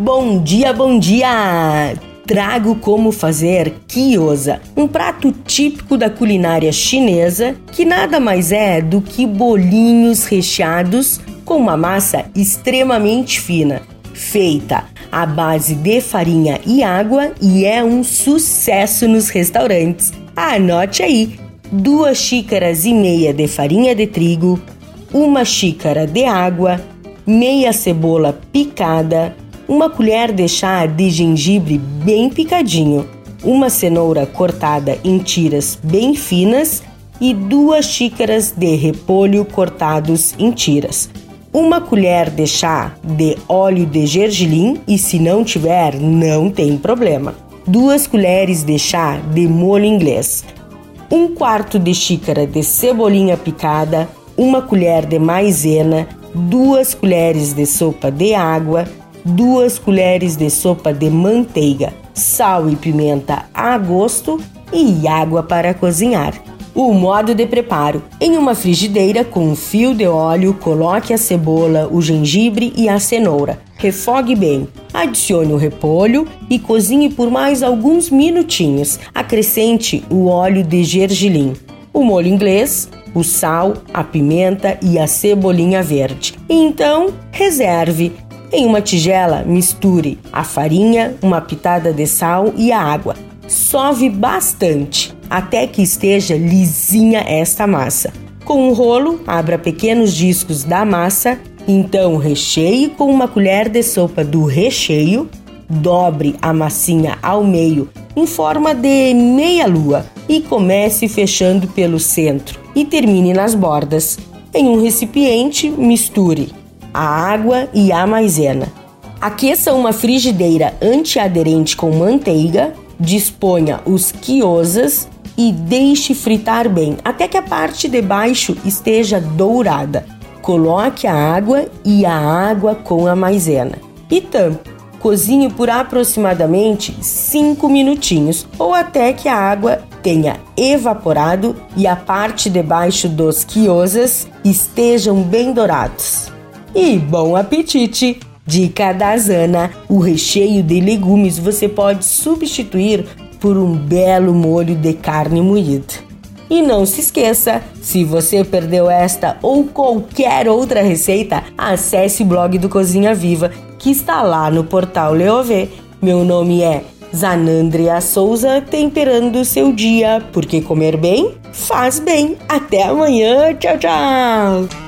Bom dia, bom dia! Trago como fazer gyoza, um prato típico da culinária chinesa que nada mais é do que bolinhos recheados com uma massa extremamente fina, feita à base de farinha e água e é um sucesso nos restaurantes. Anote aí: duas xícaras e meia de farinha de trigo, uma xícara de água, meia cebola picada, uma colher de chá de gengibre bem picadinho, uma cenoura cortada em tiras bem finas e duas xícaras de repolho cortados em tiras. Uma colher de chá de óleo de gergelim e se não tiver, não tem problema. Duas colheres de chá de molho inglês. Um quarto de xícara de cebolinha picada, uma colher de maizena, duas colheres de sopa de água, duas colheres de sopa de manteiga, sal e pimenta a gosto e água para cozinhar. O modo de preparo: em uma frigideira com um fio de óleo, coloque a cebola, o gengibre e a cenoura. Refogue bem. Adicione o repolho e cozinhe por mais alguns minutinhos. Acrescente o óleo de gergelim, o molho inglês, o sal, a pimenta e a cebolinha verde. Então, reserve. Em uma tigela, misture a farinha, uma pitada de sal e a água. Sove bastante até que esteja lisinha esta massa. Com um rolo, abra pequenos discos da massa, então recheie com uma colher de sopa do recheio, dobre a massinha ao meio em forma de meia lua e comece fechando pelo centro e termine nas bordas. Em um recipiente, misture a água e a maisena. Aqueça uma frigideira antiaderente com manteiga, disponha os quiosas e deixe fritar bem até que a parte de baixo esteja dourada. Coloque a água e a água com a maisena e tampe. Cozinhe por aproximadamente 5 minutinhos ou até que a água tenha evaporado e a parte de baixo dos quiosas estejam bem dourados. E bom apetite! Dica da Zana: o recheio de legumes você pode substituir por um belo molho de carne moída. E não se esqueça, se você perdeu esta ou qualquer outra receita, acesse o blog do Cozinha Viva, que está lá no portal Leovê. Meu nome é Zanandria Souza, temperando o seu dia, porque comer bem faz bem. Até amanhã, tchau, tchau!